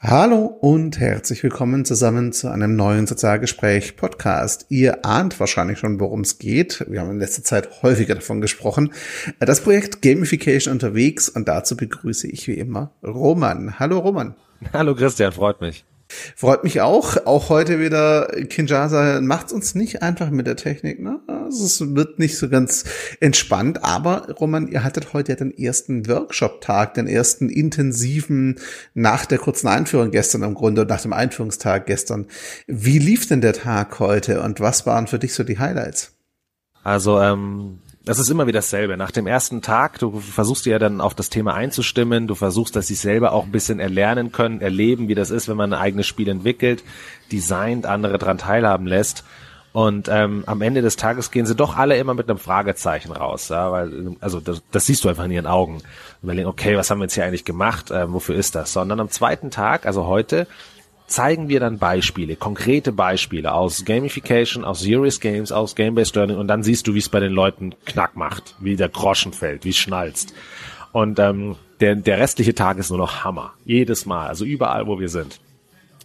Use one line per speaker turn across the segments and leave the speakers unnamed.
Hallo und herzlich willkommen zusammen zu einem neuen Sozialgespräch Podcast. Ihr ahnt wahrscheinlich schon, worum es geht. Wir haben in letzter Zeit häufiger davon gesprochen. Das Projekt Gamification unterwegs und dazu begrüße ich wie immer Roman. Hallo Roman.
Hallo Christian, freut mich.
Freut mich auch. Auch heute wieder Kinshasa macht's uns nicht einfach mit der Technik. Ne? Also es wird nicht so ganz entspannt. Aber Roman, ihr hattet heute ja den ersten Workshop-Tag, den ersten intensiven nach der kurzen Einführung gestern im Grunde und nach dem Einführungstag gestern. Wie lief denn der Tag heute und was waren für dich so die Highlights?
Also ähm, das ist immer wieder dasselbe. Nach dem ersten Tag, du versuchst dir ja dann auf das Thema einzustimmen, du versuchst, dass sie selber auch ein bisschen erlernen können, erleben, wie das ist, wenn man ein eigenes Spiel entwickelt, designt, andere dran teilhaben lässt. Und ähm, am Ende des Tages gehen sie doch alle immer mit einem Fragezeichen raus, ja, weil also das, das siehst du einfach in ihren Augen. Überlegen, okay, was haben wir jetzt hier eigentlich gemacht? Ähm, wofür ist das? Sondern am zweiten Tag, also heute, zeigen wir dann Beispiele, konkrete Beispiele aus Gamification, aus Serious Games, aus Game-Based Learning und dann siehst du, wie es bei den Leuten knack macht, wie der Groschen fällt, wie es schnalzt. Und ähm, der, der restliche Tag ist nur noch Hammer. Jedes Mal, also überall, wo wir sind.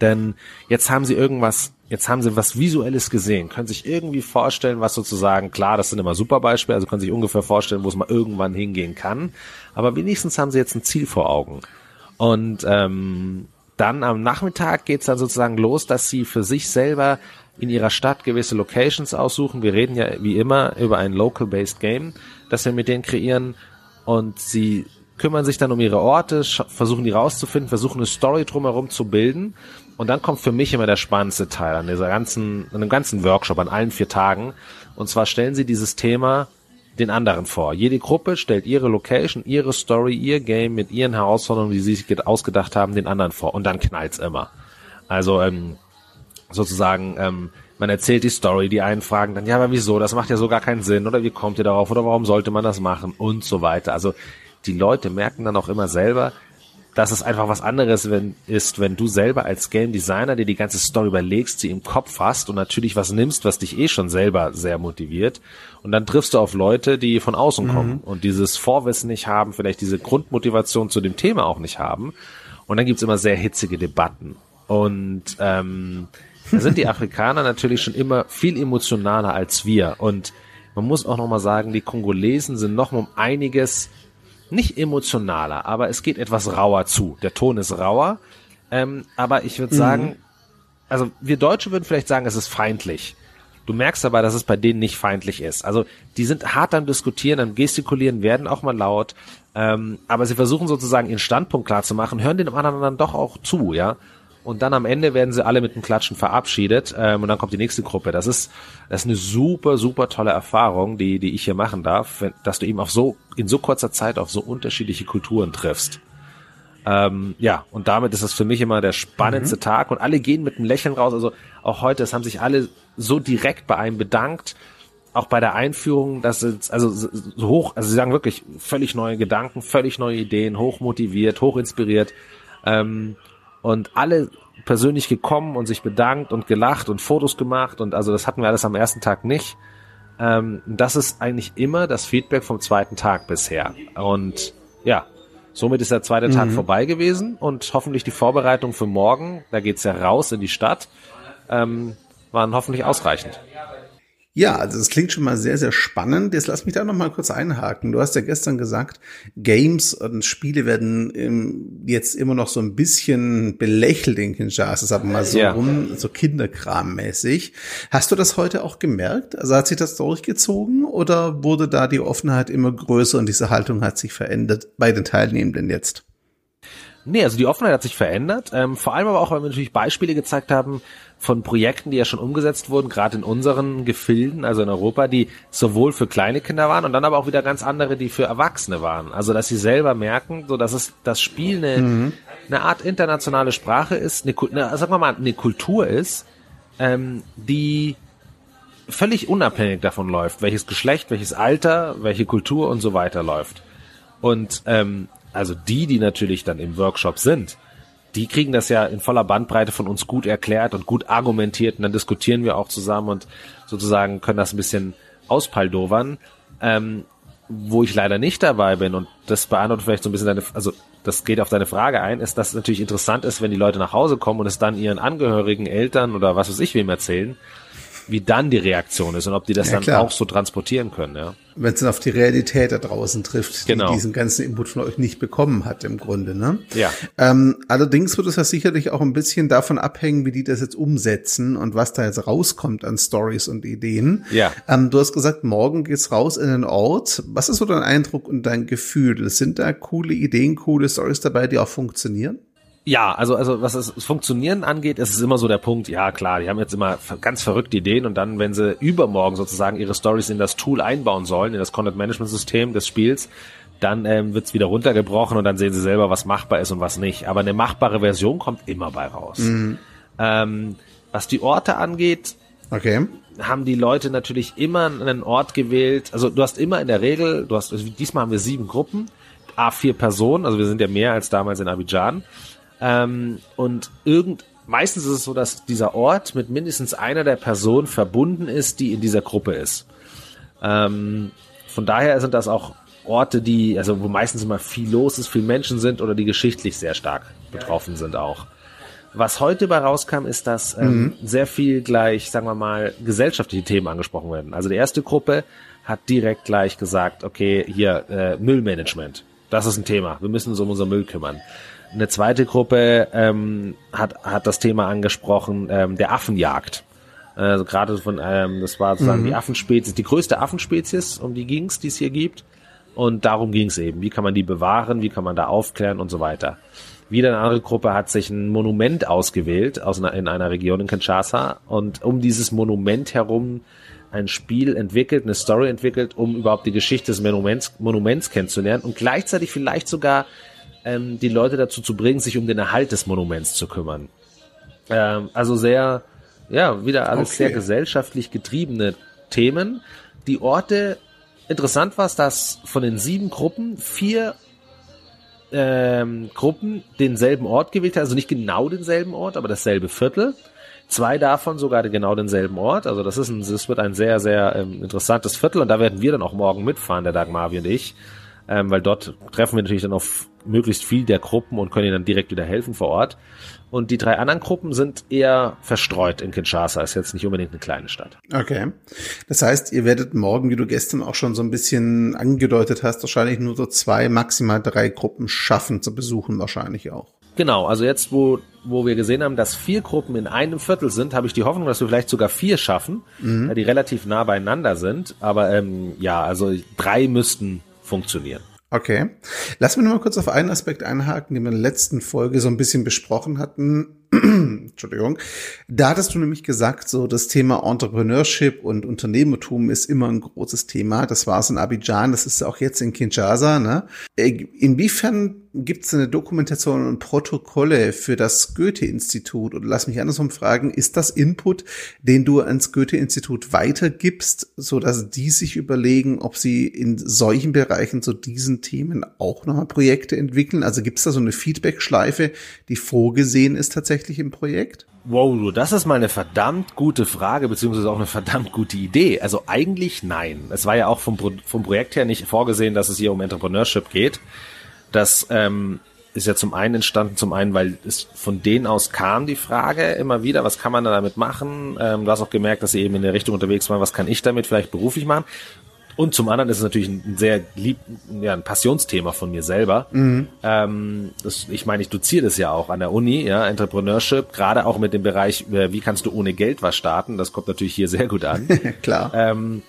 Denn jetzt haben sie irgendwas, jetzt haben sie was Visuelles gesehen, können sich irgendwie vorstellen, was sozusagen, klar, das sind immer super Beispiele, also können sich ungefähr vorstellen, wo es mal irgendwann hingehen kann. Aber wenigstens haben sie jetzt ein Ziel vor Augen. Und ähm, dann am Nachmittag geht's dann sozusagen los, dass sie für sich selber in ihrer Stadt gewisse Locations aussuchen. Wir reden ja wie immer über ein Local-Based Game, das wir mit denen kreieren. Und sie kümmern sich dann um ihre Orte, versuchen die rauszufinden, versuchen eine Story drumherum zu bilden. Und dann kommt für mich immer der spannendste Teil an dieser ganzen, an dem ganzen Workshop, an allen vier Tagen. Und zwar stellen sie dieses Thema den anderen vor. Jede Gruppe stellt ihre Location, ihre Story, ihr Game mit ihren Herausforderungen, die sie sich ausgedacht haben, den anderen vor. Und dann knallt's immer. Also ähm, sozusagen, ähm, man erzählt die Story, die einen fragen dann, ja, aber wieso, das macht ja so gar keinen Sinn, oder wie kommt ihr darauf, oder warum sollte man das machen und so weiter. Also die Leute merken dann auch immer selber, dass es einfach was anderes wenn, ist, wenn du selber als Game Designer dir die ganze Story überlegst, sie im Kopf hast und natürlich was nimmst, was dich eh schon selber sehr motiviert. Und dann triffst du auf Leute, die von außen kommen mhm. und dieses Vorwissen nicht haben, vielleicht diese Grundmotivation zu dem Thema auch nicht haben. Und dann gibt's immer sehr hitzige Debatten. Und ähm, da sind die Afrikaner natürlich schon immer viel emotionaler als wir. Und man muss auch nochmal sagen, die Kongolesen sind noch um einiges nicht emotionaler, aber es geht etwas rauer zu. Der Ton ist rauer, ähm, aber ich würde mhm. sagen, also wir Deutsche würden vielleicht sagen, es ist feindlich. Du merkst aber, dass es bei denen nicht feindlich ist. Also die sind hart am Diskutieren, am Gestikulieren, werden auch mal laut, ähm, aber sie versuchen sozusagen ihren Standpunkt klar zu machen, hören den anderen dann doch auch zu, ja und dann am Ende werden sie alle mit einem Klatschen verabschiedet ähm, und dann kommt die nächste Gruppe. Das ist das ist eine super super tolle Erfahrung, die die ich hier machen darf, wenn, dass du eben auf so in so kurzer Zeit auf so unterschiedliche Kulturen triffst. Ähm, ja, und damit ist das für mich immer der spannendste mhm. Tag und alle gehen mit einem Lächeln raus. Also auch heute, es haben sich alle so direkt bei einem bedankt, auch bei der Einführung, dass es also so hoch, also sie sagen wirklich völlig neue Gedanken, völlig neue Ideen, hoch motiviert, hoch inspiriert. Ähm, und alle persönlich gekommen und sich bedankt und gelacht und Fotos gemacht und also das hatten wir alles am ersten Tag nicht. Ähm, das ist eigentlich immer das Feedback vom zweiten Tag bisher. Und ja, somit ist der zweite mhm. Tag vorbei gewesen und hoffentlich die Vorbereitung für morgen, da geht's ja raus in die Stadt, ähm, waren hoffentlich ausreichend.
Ja, also das klingt schon mal sehr, sehr spannend. Jetzt lass mich da noch mal kurz einhaken. Du hast ja gestern gesagt, Games und Spiele werden jetzt immer noch so ein bisschen belächelt in Kinshasa, sagen mal so ja. rum, so Kinderkrammäßig. Hast du das heute auch gemerkt? Also hat sich das durchgezogen oder wurde da die Offenheit immer größer und diese Haltung hat sich verändert bei den Teilnehmenden jetzt?
Nee, also die Offenheit hat sich verändert. Ähm, vor allem aber auch, weil wir natürlich Beispiele gezeigt haben von Projekten, die ja schon umgesetzt wurden, gerade in unseren Gefilden, also in Europa, die sowohl für kleine Kinder waren und dann aber auch wieder ganz andere, die für Erwachsene waren. Also dass sie selber merken, so dass es das Spiel eine, mhm. eine Art internationale Sprache ist, eine, eine, sagen wir mal, eine Kultur ist, ähm, die völlig unabhängig davon läuft, welches Geschlecht, welches Alter, welche Kultur und so weiter läuft. Und ähm, also die, die natürlich dann im Workshop sind, die kriegen das ja in voller Bandbreite von uns gut erklärt und gut argumentiert und dann diskutieren wir auch zusammen und sozusagen können das ein bisschen auspaldovern. Ähm, wo ich leider nicht dabei bin und das beantwortet vielleicht so ein bisschen deine, also das geht auf deine Frage ein, ist, dass es natürlich interessant ist, wenn die Leute nach Hause kommen und es dann ihren Angehörigen, Eltern oder was weiß ich wem erzählen, wie dann die Reaktion ist und ob die das ja, dann klar. auch so transportieren können, ja
wenn es dann auf die Realität da draußen trifft, genau. die diesen ganzen Input von euch nicht bekommen hat im Grunde. Ne?
Ja.
Ähm, allerdings wird es ja sicherlich auch ein bisschen davon abhängen, wie die das jetzt umsetzen und was da jetzt rauskommt an Stories und Ideen.
Ja.
Ähm, du hast gesagt, morgen geht's raus in den Ort. Was ist so dein Eindruck und dein Gefühl? Sind da coole Ideen, coole Stories dabei, die auch funktionieren?
Ja, also, also was das Funktionieren angeht, ist es immer so der Punkt, ja klar, die haben jetzt immer ganz verrückte Ideen und dann, wenn sie übermorgen sozusagen ihre Stories in das Tool einbauen sollen, in das Content-Management-System des Spiels, dann ähm, wird wieder runtergebrochen und dann sehen sie selber, was machbar ist und was nicht. Aber eine machbare Version kommt immer bei raus. Mhm. Ähm, was die Orte angeht,
okay.
haben die Leute natürlich immer einen Ort gewählt. Also du hast immer in der Regel, du hast, also diesmal haben wir sieben Gruppen, a vier Personen, also wir sind ja mehr als damals in Abidjan. Ähm, und irgend, meistens ist es so, dass dieser Ort mit mindestens einer der Personen verbunden ist, die in dieser Gruppe ist. Ähm, von daher sind das auch Orte, die, also wo meistens immer viel los ist, viel Menschen sind oder die geschichtlich sehr stark betroffen sind auch. Was heute bei rauskam, ist, dass ähm, mhm. sehr viel gleich, sagen wir mal, gesellschaftliche Themen angesprochen werden. Also die erste Gruppe hat direkt gleich gesagt, okay, hier äh, Müllmanagement, das ist ein Thema, wir müssen uns um unser Müll kümmern. Eine zweite Gruppe ähm, hat, hat das Thema angesprochen, ähm, der Affenjagd. Also gerade von, ähm, das war sozusagen mhm. die Affenspezies, die größte Affenspezies, um die ging's, die es hier gibt. Und darum ging's eben. Wie kann man die bewahren, wie kann man da aufklären und so weiter. Wieder eine andere Gruppe hat sich ein Monument ausgewählt aus einer, in einer Region in Kinshasa und um dieses Monument herum ein Spiel entwickelt, eine Story entwickelt, um überhaupt die Geschichte des Monuments, Monuments kennenzulernen und gleichzeitig vielleicht sogar ähm, die Leute dazu zu bringen, sich um den Erhalt des Monuments zu kümmern. Ähm, also sehr, ja, wieder alles okay. sehr gesellschaftlich getriebene Themen. Die Orte, interessant war es, dass von den sieben Gruppen vier ähm, Gruppen denselben Ort gewählt haben, also nicht genau denselben Ort, aber dasselbe Viertel. Zwei davon sogar genau denselben Ort. Also das ist ein, das wird ein sehr, sehr ähm, interessantes Viertel und da werden wir dann auch morgen mitfahren, der Dagmavi und ich ähm, weil dort treffen wir natürlich dann auf möglichst viel der Gruppen und können ihnen dann direkt wieder helfen vor Ort. Und die drei anderen Gruppen sind eher verstreut in Kinshasa, ist jetzt nicht unbedingt eine kleine Stadt.
Okay. Das heißt, ihr werdet morgen, wie du gestern auch schon so ein bisschen angedeutet hast, wahrscheinlich nur so zwei, maximal drei Gruppen schaffen zu besuchen, wahrscheinlich auch.
Genau, also jetzt, wo, wo wir gesehen haben, dass vier Gruppen in einem Viertel sind, habe ich die Hoffnung, dass wir vielleicht sogar vier schaffen, mhm. die relativ nah beieinander sind. Aber ähm, ja, also drei müssten funktionieren.
Okay. Lass mich noch mal kurz auf einen Aspekt einhaken, den wir in der letzten Folge so ein bisschen besprochen hatten. Entschuldigung. Da hattest du nämlich gesagt, so das Thema Entrepreneurship und Unternehmertum ist immer ein großes Thema. Das war es in Abidjan, das ist auch jetzt in Kinshasa. Ne? Äh, inwiefern gibt es eine Dokumentation und Protokolle für das Goethe-Institut? Oder lass mich andersrum fragen, ist das Input, den du ans Goethe-Institut weitergibst, so dass die sich überlegen, ob sie in solchen Bereichen zu diesen Themen auch nochmal Projekte entwickeln? Also gibt es da so eine Feedback-Schleife, die vorgesehen ist tatsächlich im Projekt?
Wow, das ist mal eine verdammt gute Frage, beziehungsweise auch eine verdammt gute Idee. Also eigentlich nein. Es war ja auch vom, vom Projekt her nicht vorgesehen, dass es hier um Entrepreneurship geht. Das ähm, ist ja zum einen entstanden, zum einen, weil es von denen aus kam die Frage immer wieder, was kann man da damit machen? Ähm, du hast auch gemerkt, dass sie eben in der Richtung unterwegs waren, was kann ich damit vielleicht beruflich machen? Und zum anderen ist es natürlich ein sehr lieb, ja, ein Passionsthema von mir selber. Mhm. Ähm, das, ich meine, ich doziere das ja auch an der Uni, ja, Entrepreneurship, gerade auch mit dem Bereich, äh, wie kannst du ohne Geld was starten? Das kommt natürlich hier sehr gut an.
Klar.
Ähm,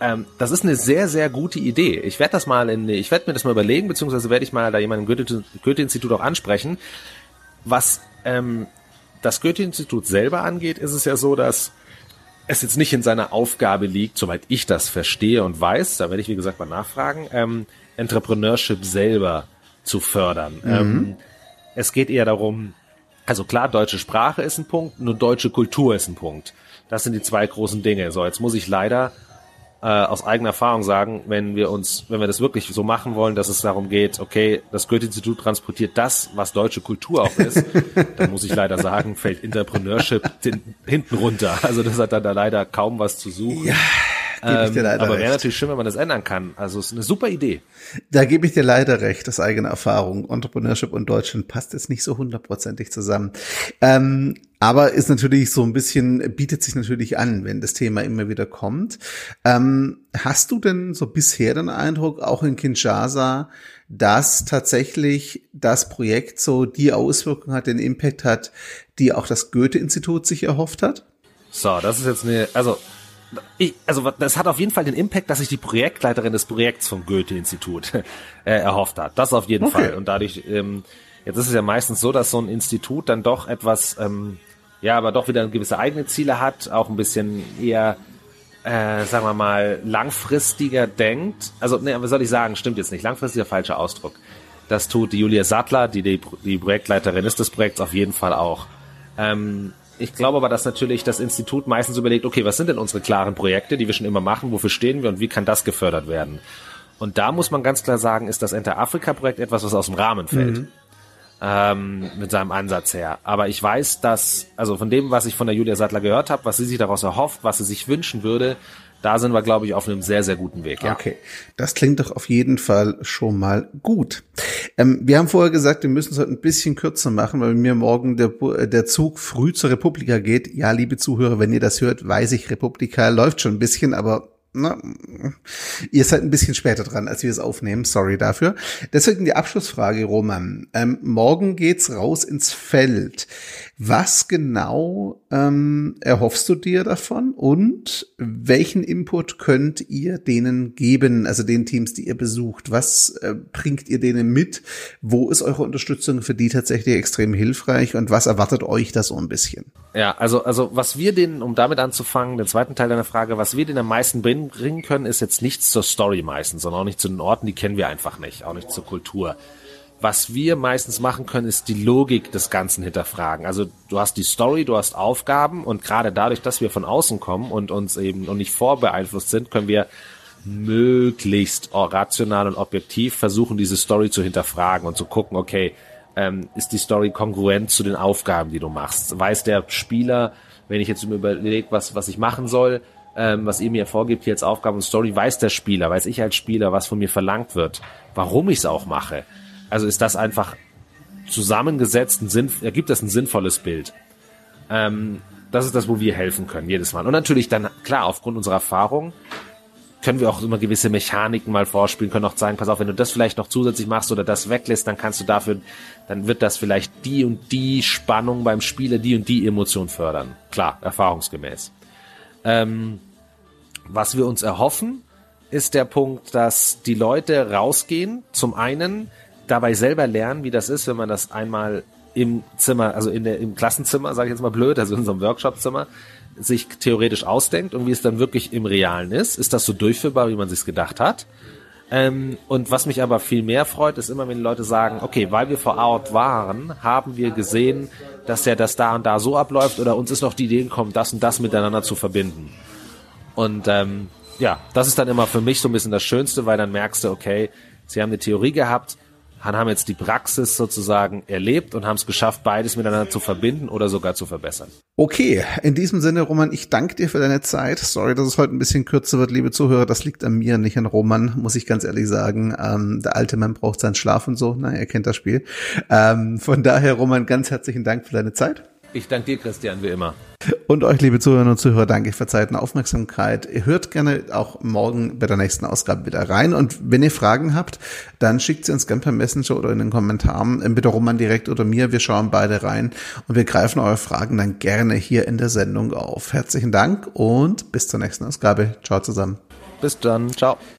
ähm, das ist eine sehr, sehr gute Idee. Ich werde das mal in, ich werde mir das mal überlegen, beziehungsweise werde ich mal da jemanden im Goethe-Institut auch ansprechen. Was ähm, das Goethe-Institut selber angeht, ist es ja so, dass es jetzt nicht in seiner Aufgabe liegt, soweit ich das verstehe und weiß, da werde ich wie gesagt mal nachfragen, ähm, Entrepreneurship selber zu fördern. Mhm. Ähm, es geht eher darum, also klar, deutsche Sprache ist ein Punkt, nur deutsche Kultur ist ein Punkt. Das sind die zwei großen Dinge. So, jetzt muss ich leider äh, aus eigener Erfahrung sagen, wenn wir uns, wenn wir das wirklich so machen wollen, dass es darum geht, okay, das Goethe-Institut transportiert das, was deutsche Kultur auch ist, dann muss ich leider sagen, fällt Entrepreneurship hinten runter. Also das hat dann da leider kaum was zu suchen. Ja. Gebe ich dir leider ähm, aber wäre natürlich schön, wenn man das ändern kann. Also es ist eine super Idee.
Da gebe ich dir leider recht, das eigene Erfahrung. Entrepreneurship und Deutschland passt jetzt nicht so hundertprozentig zusammen. Ähm, aber ist natürlich so ein bisschen, bietet sich natürlich an, wenn das Thema immer wieder kommt. Ähm, hast du denn so bisher den Eindruck, auch in Kinshasa, dass tatsächlich das Projekt so die Auswirkung hat, den Impact hat, die auch das Goethe-Institut sich erhofft hat?
So, das ist jetzt eine, also ich, also das hat auf jeden Fall den Impact, dass sich die Projektleiterin des Projekts vom Goethe-Institut äh, erhofft hat. Das auf jeden okay. Fall. Und dadurch, ähm, jetzt ist es ja meistens so, dass so ein Institut dann doch etwas, ähm, ja, aber doch wieder gewisse eigene Ziele hat, auch ein bisschen eher, äh, sagen wir mal, langfristiger denkt. Also, ne, was soll ich sagen? Stimmt jetzt nicht. Langfristiger falscher Ausdruck. Das tut die Julia Sattler, die, die die Projektleiterin ist des Projekts, auf jeden Fall auch. Ähm, ich glaube aber, dass natürlich das Institut meistens überlegt, okay, was sind denn unsere klaren Projekte, die wir schon immer machen, wofür stehen wir und wie kann das gefördert werden? Und da muss man ganz klar sagen, ist das Enter Afrika Projekt etwas, was aus dem Rahmen fällt. Mhm. Ähm, mit seinem Ansatz her. Aber ich weiß, dass, also von dem, was ich von der Julia Sattler gehört habe, was sie sich daraus erhofft, was sie sich wünschen würde, da sind wir, glaube ich, auf einem sehr, sehr guten Weg.
Ja. Okay, das klingt doch auf jeden Fall schon mal gut. Ähm, wir haben vorher gesagt, wir müssen es heute ein bisschen kürzer machen, weil mir morgen der, der Zug früh zur Republika geht. Ja, liebe Zuhörer, wenn ihr das hört, weiß ich, Republika läuft schon ein bisschen, aber na, ihr seid ein bisschen später dran, als wir es aufnehmen. Sorry dafür. Deswegen die Abschlussfrage, Roman. Ähm, morgen geht's raus ins Feld. Was genau ähm, erhoffst du dir davon und welchen Input könnt ihr denen geben, also den Teams, die ihr besucht? Was äh, bringt ihr denen mit? Wo ist eure Unterstützung für die tatsächlich extrem hilfreich und was erwartet euch da so ein bisschen?
Ja, also, also was wir denen, um damit anzufangen, den zweiten Teil deiner Frage, was wir denen am meisten bringen können, ist jetzt nichts zur Story meistens, sondern auch nicht zu den Orten, die kennen wir einfach nicht, auch nicht zur Kultur. Was wir meistens machen können, ist die Logik des Ganzen hinterfragen. Also du hast die Story, du hast Aufgaben und gerade dadurch, dass wir von außen kommen und uns eben noch nicht vorbeeinflusst sind, können wir möglichst rational und objektiv versuchen, diese Story zu hinterfragen und zu gucken, okay, ähm, ist die Story kongruent zu den Aufgaben, die du machst? Weiß der Spieler, wenn ich jetzt überlege, was, was ich machen soll, ähm, was ihr mir vorgibt hier als Aufgabe und Story, weiß der Spieler, weiß ich als Spieler, was von mir verlangt wird, warum ich es auch mache? Also ist das einfach zusammengesetzt, ein Sinn, ergibt das ein sinnvolles Bild. Ähm, das ist das, wo wir helfen können, jedes Mal. Und natürlich dann, klar, aufgrund unserer Erfahrung können wir auch immer gewisse Mechaniken mal vorspielen, können auch sagen, pass auf, wenn du das vielleicht noch zusätzlich machst oder das weglässt, dann kannst du dafür, dann wird das vielleicht die und die Spannung beim Spieler, die und die Emotion fördern. Klar, erfahrungsgemäß. Ähm, was wir uns erhoffen, ist der Punkt, dass die Leute rausgehen, zum einen dabei selber lernen, wie das ist, wenn man das einmal im Zimmer, also in der, im Klassenzimmer, sage ich jetzt mal blöd, also in so einem Workshopzimmer, sich theoretisch ausdenkt und wie es dann wirklich im Realen ist. Ist das so durchführbar, wie man sich gedacht hat? Ähm, und was mich aber viel mehr freut, ist immer, wenn die Leute sagen, okay, weil wir vor Ort waren, haben wir gesehen, dass ja das da und da so abläuft oder uns ist noch die Idee gekommen, das und das miteinander zu verbinden. Und ähm, ja, das ist dann immer für mich so ein bisschen das Schönste, weil dann merkst du, okay, sie haben eine Theorie gehabt, haben jetzt die Praxis sozusagen erlebt und haben es geschafft, beides miteinander zu verbinden oder sogar zu verbessern.
Okay, in diesem Sinne, Roman, ich danke dir für deine Zeit. Sorry, dass es heute ein bisschen kürzer wird, liebe Zuhörer. Das liegt an mir, nicht an Roman, muss ich ganz ehrlich sagen. Ähm, der alte Mann braucht seinen Schlaf und so. Na, er kennt das Spiel. Ähm, von daher, Roman, ganz herzlichen Dank für deine Zeit.
Ich danke dir, Christian, wie immer.
Und euch, liebe Zuhörerinnen und Zuhörer, danke für Zeit und Aufmerksamkeit. Ihr hört gerne auch morgen bei der nächsten Ausgabe wieder rein. Und wenn ihr Fragen habt, dann schickt sie uns gerne per Messenger oder in den Kommentaren. Entweder Roman direkt oder mir. Wir schauen beide rein und wir greifen eure Fragen dann gerne hier in der Sendung auf. Herzlichen Dank und bis zur nächsten Ausgabe. Ciao zusammen.
Bis dann. Ciao.